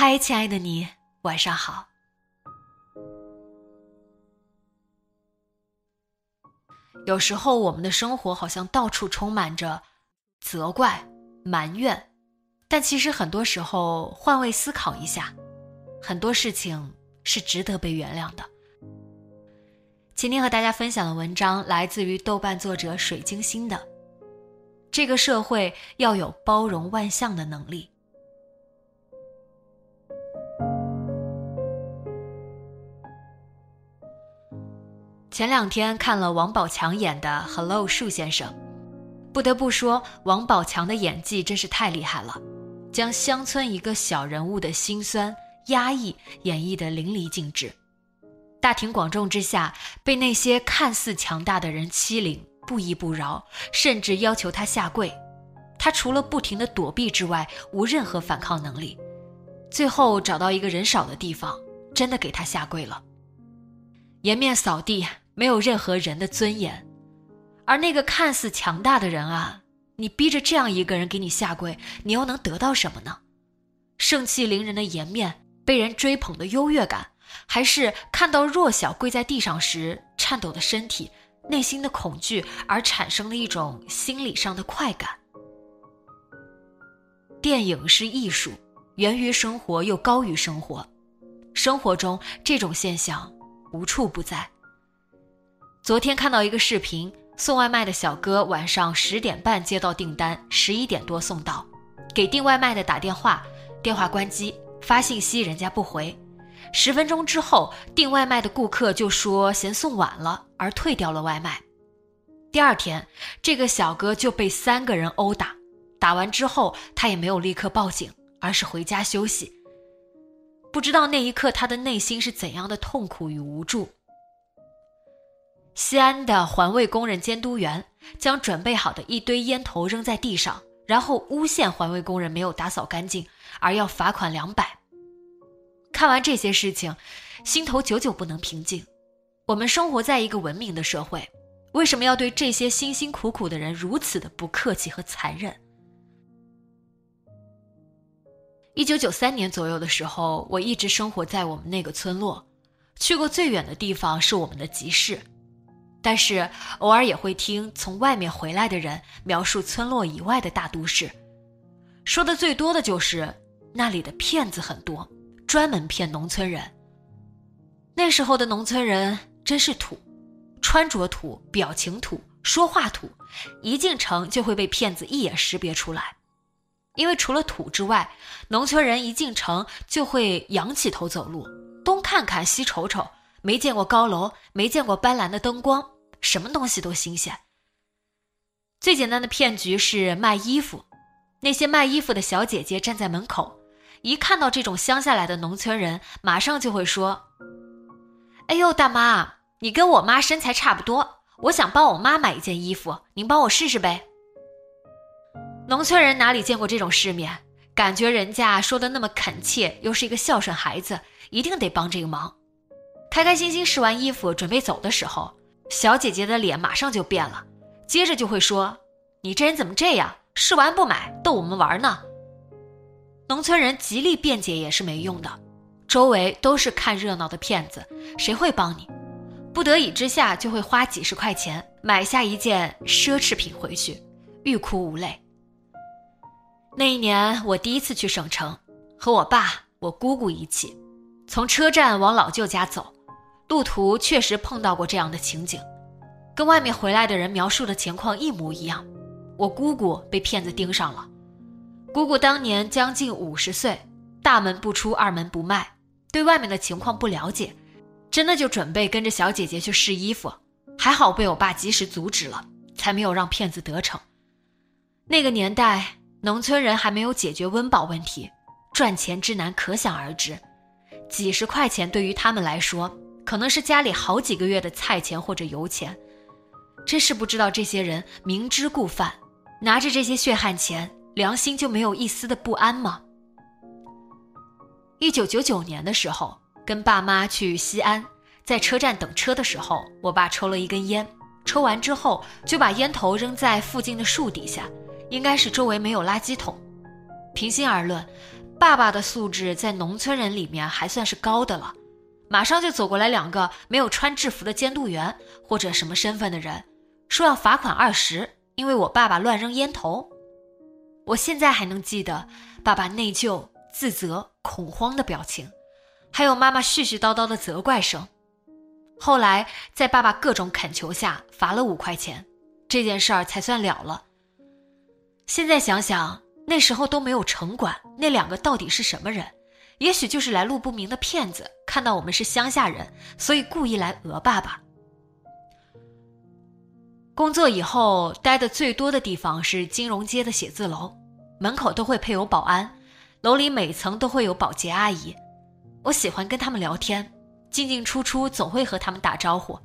嗨，亲爱的你，晚上好。有时候我们的生活好像到处充满着责怪、埋怨，但其实很多时候换位思考一下，很多事情是值得被原谅的。今天和大家分享的文章来自于豆瓣作者水晶心的。这个社会要有包容万象的能力。前两天看了王宝强演的《Hello 树先生》，不得不说，王宝强的演技真是太厉害了，将乡村一个小人物的辛酸、压抑演绎得淋漓尽致。大庭广众之下，被那些看似强大的人欺凌、不依不饶，甚至要求他下跪，他除了不停的躲避之外，无任何反抗能力。最后找到一个人少的地方，真的给他下跪了，颜面扫地。没有任何人的尊严，而那个看似强大的人啊，你逼着这样一个人给你下跪，你又能得到什么呢？盛气凌人的颜面，被人追捧的优越感，还是看到弱小跪在地上时颤抖的身体、内心的恐惧而产生的一种心理上的快感？电影是艺术，源于生活又高于生活，生活中这种现象无处不在。昨天看到一个视频，送外卖的小哥晚上十点半接到订单，十一点多送到，给订外卖的打电话，电话关机，发信息人家不回，十分钟之后订外卖的顾客就说嫌送晚了而退掉了外卖。第二天，这个小哥就被三个人殴打，打完之后他也没有立刻报警，而是回家休息。不知道那一刻他的内心是怎样的痛苦与无助。西安的环卫工人监督员将准备好的一堆烟头扔在地上，然后诬陷环卫工人没有打扫干净，而要罚款两百。看完这些事情，心头久久不能平静。我们生活在一个文明的社会，为什么要对这些辛辛苦苦的人如此的不客气和残忍？一九九三年左右的时候，我一直生活在我们那个村落，去过最远的地方是我们的集市。但是偶尔也会听从外面回来的人描述村落以外的大都市，说的最多的就是那里的骗子很多，专门骗农村人。那时候的农村人真是土，穿着土，表情土，说话土，一进城就会被骗子一眼识别出来。因为除了土之外，农村人一进城就会仰起头走路，东看看西瞅瞅。没见过高楼，没见过斑斓的灯光，什么东西都新鲜。最简单的骗局是卖衣服，那些卖衣服的小姐姐站在门口，一看到这种乡下来的农村人，马上就会说：“哎呦，大妈，你跟我妈身材差不多，我想帮我妈买一件衣服，您帮我试试呗。”农村人哪里见过这种世面，感觉人家说的那么恳切，又是一个孝顺孩子，一定得帮这个忙。开开心心试完衣服，准备走的时候，小姐姐的脸马上就变了，接着就会说：“你这人怎么这样？试完不买，逗我们玩呢？”农村人极力辩解也是没用的，周围都是看热闹的骗子，谁会帮你？不得已之下，就会花几十块钱买下一件奢侈品回去，欲哭无泪。那一年，我第一次去省城，和我爸、我姑姑一起，从车站往老舅家走。路途确实碰到过这样的情景，跟外面回来的人描述的情况一模一样。我姑姑被骗子盯上了。姑姑当年将近五十岁，大门不出二门不迈，对外面的情况不了解，真的就准备跟着小姐姐去试衣服，还好被我爸及时阻止了，才没有让骗子得逞。那个年代，农村人还没有解决温饱问题，赚钱之难可想而知。几十块钱对于他们来说，可能是家里好几个月的菜钱或者油钱。真是不知道这些人明知故犯，拿着这些血汗钱，良心就没有一丝的不安吗？一九九九年的时候，跟爸妈去西安，在车站等车的时候，我爸抽了一根烟，抽完之后就把烟头扔在附近的树底下。应该是周围没有垃圾桶。平心而论，爸爸的素质在农村人里面还算是高的了。马上就走过来两个没有穿制服的监督员或者什么身份的人，说要罚款二十，因为我爸爸乱扔烟头。我现在还能记得爸爸内疚、自责、恐慌的表情，还有妈妈絮絮叨叨的责怪声。后来在爸爸各种恳求下，罚了五块钱，这件事儿才算了了。现在想想，那时候都没有城管，那两个到底是什么人？也许就是来路不明的骗子，看到我们是乡下人，所以故意来讹爸爸。工作以后待的最多的地方是金融街的写字楼，门口都会配有保安，楼里每层都会有保洁阿姨。我喜欢跟他们聊天，进进出出总会和他们打招呼，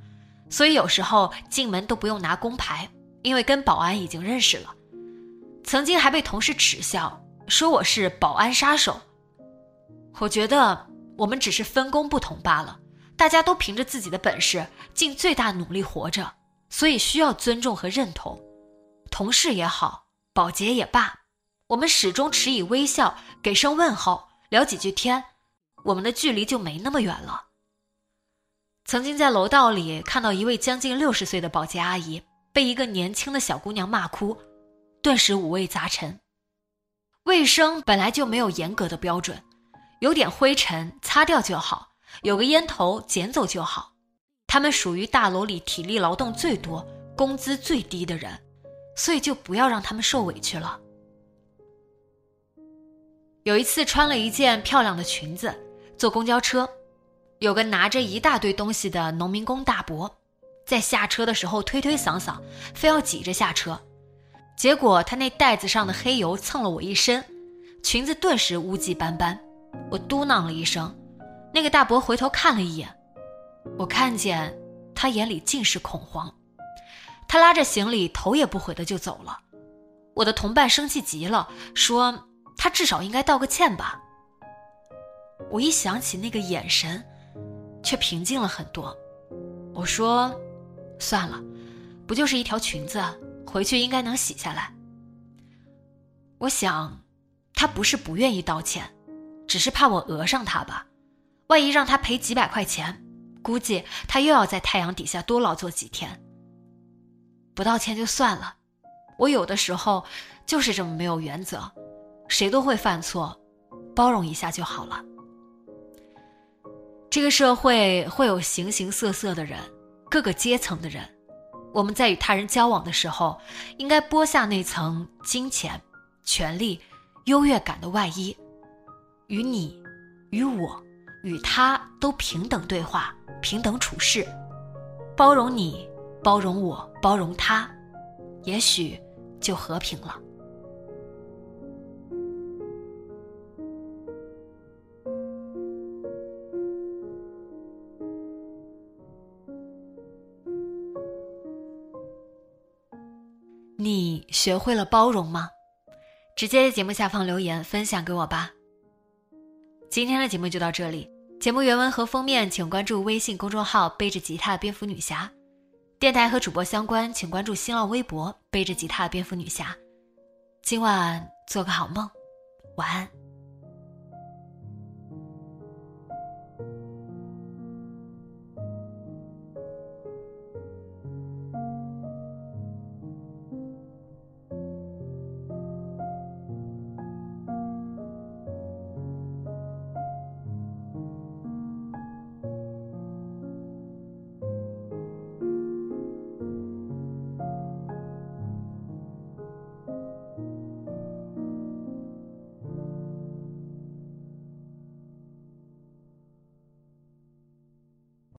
所以有时候进门都不用拿工牌，因为跟保安已经认识了。曾经还被同事耻笑，说我是保安杀手。我觉得我们只是分工不同罢了，大家都凭着自己的本事尽最大努力活着，所以需要尊重和认同。同事也好，保洁也罢，我们始终持以微笑，给声问候，聊几句天，我们的距离就没那么远了。曾经在楼道里看到一位将近六十岁的保洁阿姨被一个年轻的小姑娘骂哭。顿时五味杂陈。卫生本来就没有严格的标准，有点灰尘擦掉就好，有个烟头捡走就好。他们属于大楼里体力劳动最多、工资最低的人，所以就不要让他们受委屈了。有一次穿了一件漂亮的裙子，坐公交车，有个拿着一大堆东西的农民工大伯，在下车的时候推推搡搡，非要挤着下车。结果他那袋子上的黑油蹭了我一身，裙子顿时污迹斑斑。我嘟囔了一声，那个大伯回头看了一眼，我看见他眼里尽是恐慌。他拉着行李头也不回的就走了。我的同伴生气极了，说他至少应该道个歉吧。我一想起那个眼神，却平静了很多。我说，算了，不就是一条裙子。回去应该能洗下来。我想，他不是不愿意道歉，只是怕我讹上他吧。万一让他赔几百块钱，估计他又要在太阳底下多劳作几天。不道歉就算了，我有的时候就是这么没有原则。谁都会犯错，包容一下就好了。这个社会会有形形色色的人，各个阶层的人。我们在与他人交往的时候，应该剥下那层金钱、权力、优越感的外衣，与你、与我、与他都平等对话、平等处事，包容你、包容我、包容他，也许就和平了。你学会了包容吗？直接在节目下方留言分享给我吧。今天的节目就到这里，节目原文和封面请关注微信公众号“背着吉他蝙蝠女侠”，电台和主播相关请关注新浪微博“背着吉他蝙蝠女侠”。今晚做个好梦，晚安。